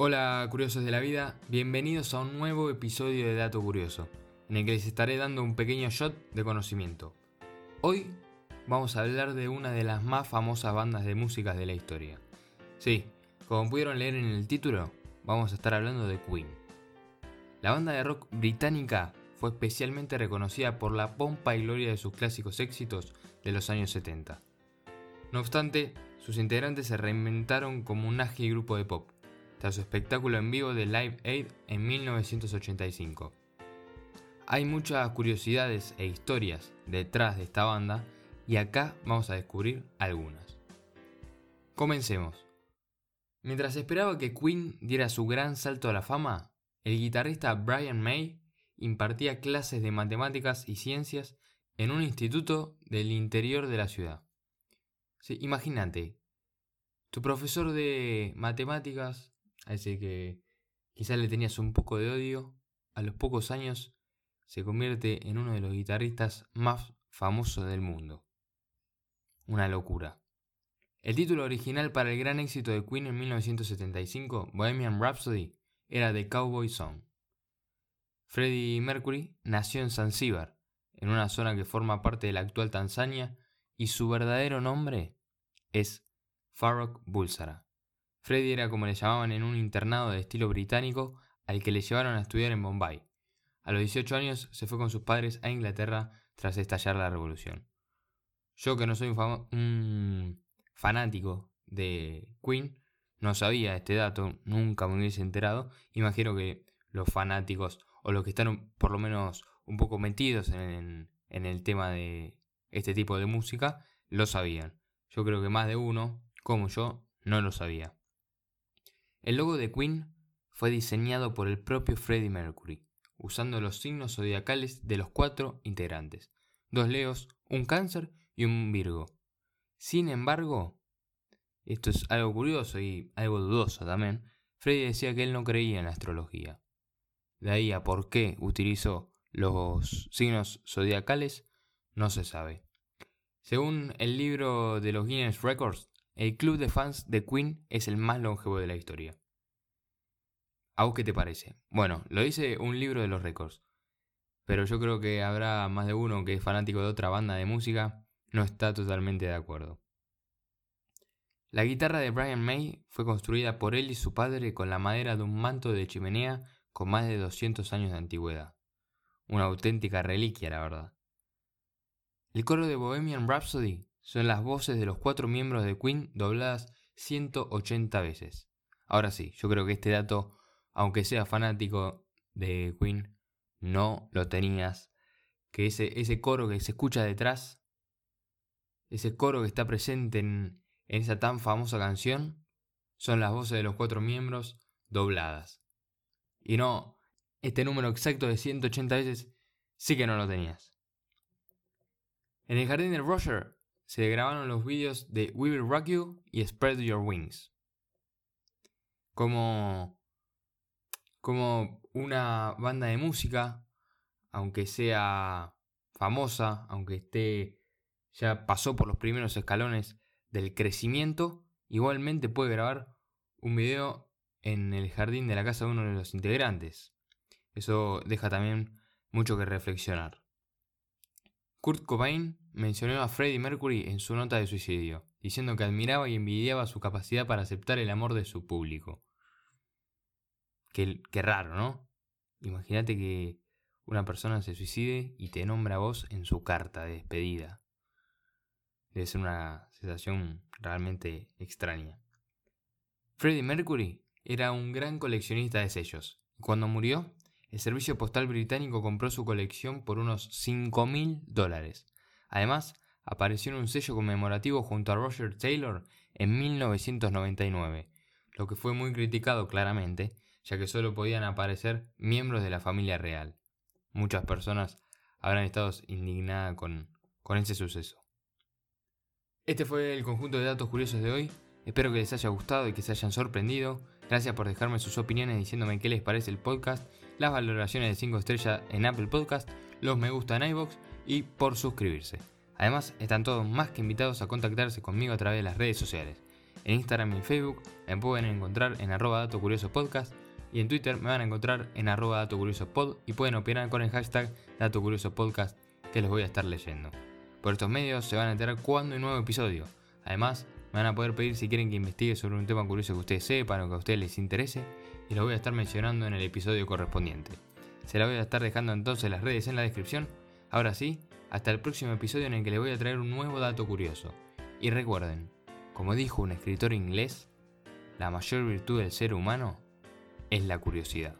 Hola curiosos de la vida, bienvenidos a un nuevo episodio de Dato Curioso, en el que les estaré dando un pequeño shot de conocimiento. Hoy vamos a hablar de una de las más famosas bandas de música de la historia. Sí, como pudieron leer en el título, vamos a estar hablando de Queen. La banda de rock británica fue especialmente reconocida por la pompa y gloria de sus clásicos éxitos de los años 70. No obstante, sus integrantes se reinventaron como un ágil grupo de pop, tras su espectáculo en vivo de Live Aid en 1985. Hay muchas curiosidades e historias detrás de esta banda y acá vamos a descubrir algunas. Comencemos. Mientras esperaba que Queen diera su gran salto a la fama, el guitarrista Brian May impartía clases de matemáticas y ciencias en un instituto del interior de la ciudad. imagínate, tu profesor de matemáticas Así que quizás le tenías un poco de odio. A los pocos años se convierte en uno de los guitarristas más famosos del mundo. Una locura. El título original para el gran éxito de Queen en 1975, Bohemian Rhapsody, era The Cowboy Song. Freddie Mercury nació en Zanzíbar, en una zona que forma parte de la actual Tanzania, y su verdadero nombre es Farrokh Bulsara. Freddy era como le llamaban en un internado de estilo británico al que le llevaron a estudiar en Bombay. A los 18 años se fue con sus padres a Inglaterra tras estallar la revolución. Yo que no soy un, fanático de Queen, no sabía este dato, nunca me hubiese enterado. Imagino que los fanáticos o los que están por lo menos un poco metidos en, en el tema de este tipo de música lo sabían. Yo creo que más de uno, como yo, no lo sabía. El logo de Queen fue diseñado por el propio Freddie Mercury, usando los signos zodiacales de los cuatro integrantes, dos leos, un cáncer y un virgo. Sin embargo, esto es algo curioso y algo dudoso también, Freddie decía que él no creía en la astrología. De ahí a por qué utilizó los signos zodiacales, no se sabe. Según el libro de los Guinness Records, el club de fans de Queen es el más longevo de la historia. ¿A vos qué te parece? Bueno, lo dice un libro de los récords. Pero yo creo que habrá más de uno que es fanático de otra banda de música, no está totalmente de acuerdo. La guitarra de Brian May fue construida por él y su padre con la madera de un manto de chimenea con más de 200 años de antigüedad. Una auténtica reliquia, la verdad. El coro de Bohemian Rhapsody son las voces de los cuatro miembros de Queen dobladas 180 veces. Ahora sí, yo creo que este dato, aunque sea fanático de Queen, no lo tenías. Que ese, ese coro que se escucha detrás, ese coro que está presente en, en esa tan famosa canción, son las voces de los cuatro miembros dobladas. Y no, este número exacto de 180 veces sí que no lo tenías. En el jardín de Roger se grabaron los vídeos de We Will Rock You y Spread Your Wings. Como, como una banda de música, aunque sea famosa, aunque esté ya pasó por los primeros escalones del crecimiento, igualmente puede grabar un video en el jardín de la casa de uno de los integrantes. Eso deja también mucho que reflexionar. Kurt Cobain mencionó a Freddie Mercury en su nota de suicidio, diciendo que admiraba y envidiaba su capacidad para aceptar el amor de su público. Qué, raro, ¿no? Imagínate que una persona se suicide y te nombra a vos en su carta de despedida. Debe ser una sensación realmente extraña. Freddie Mercury era un gran coleccionista de sellos. Cuando murió, el servicio postal británico compró su colección por unos 5 mil dólares. Además, apareció en un sello conmemorativo junto a Roger Taylor en 1999, lo que fue muy criticado claramente, ya que solo podían aparecer miembros de la familia real. Muchas personas habrán estado indignadas con, con ese suceso. Este fue el conjunto de datos curiosos de hoy. Espero que les haya gustado y que se hayan sorprendido. Gracias por dejarme sus opiniones diciéndome qué les parece el podcast, las valoraciones de 5 estrellas en Apple Podcast, los me gusta en iBox y por suscribirse. Además, están todos más que invitados a contactarse conmigo a través de las redes sociales. En Instagram y Facebook me pueden encontrar en arroba dato curioso podcast y en Twitter me van a encontrar en arroba dato curioso y pueden opinar con el hashtag dato curioso podcast que les voy a estar leyendo. Por estos medios se van a enterar cuándo hay nuevo episodio. Además, me van a poder pedir si quieren que investigue sobre un tema curioso que ustedes sepan o que a ustedes les interese y lo voy a estar mencionando en el episodio correspondiente. Se la voy a estar dejando entonces las redes en la descripción. Ahora sí, hasta el próximo episodio en el que les voy a traer un nuevo dato curioso. Y recuerden, como dijo un escritor inglés, la mayor virtud del ser humano es la curiosidad.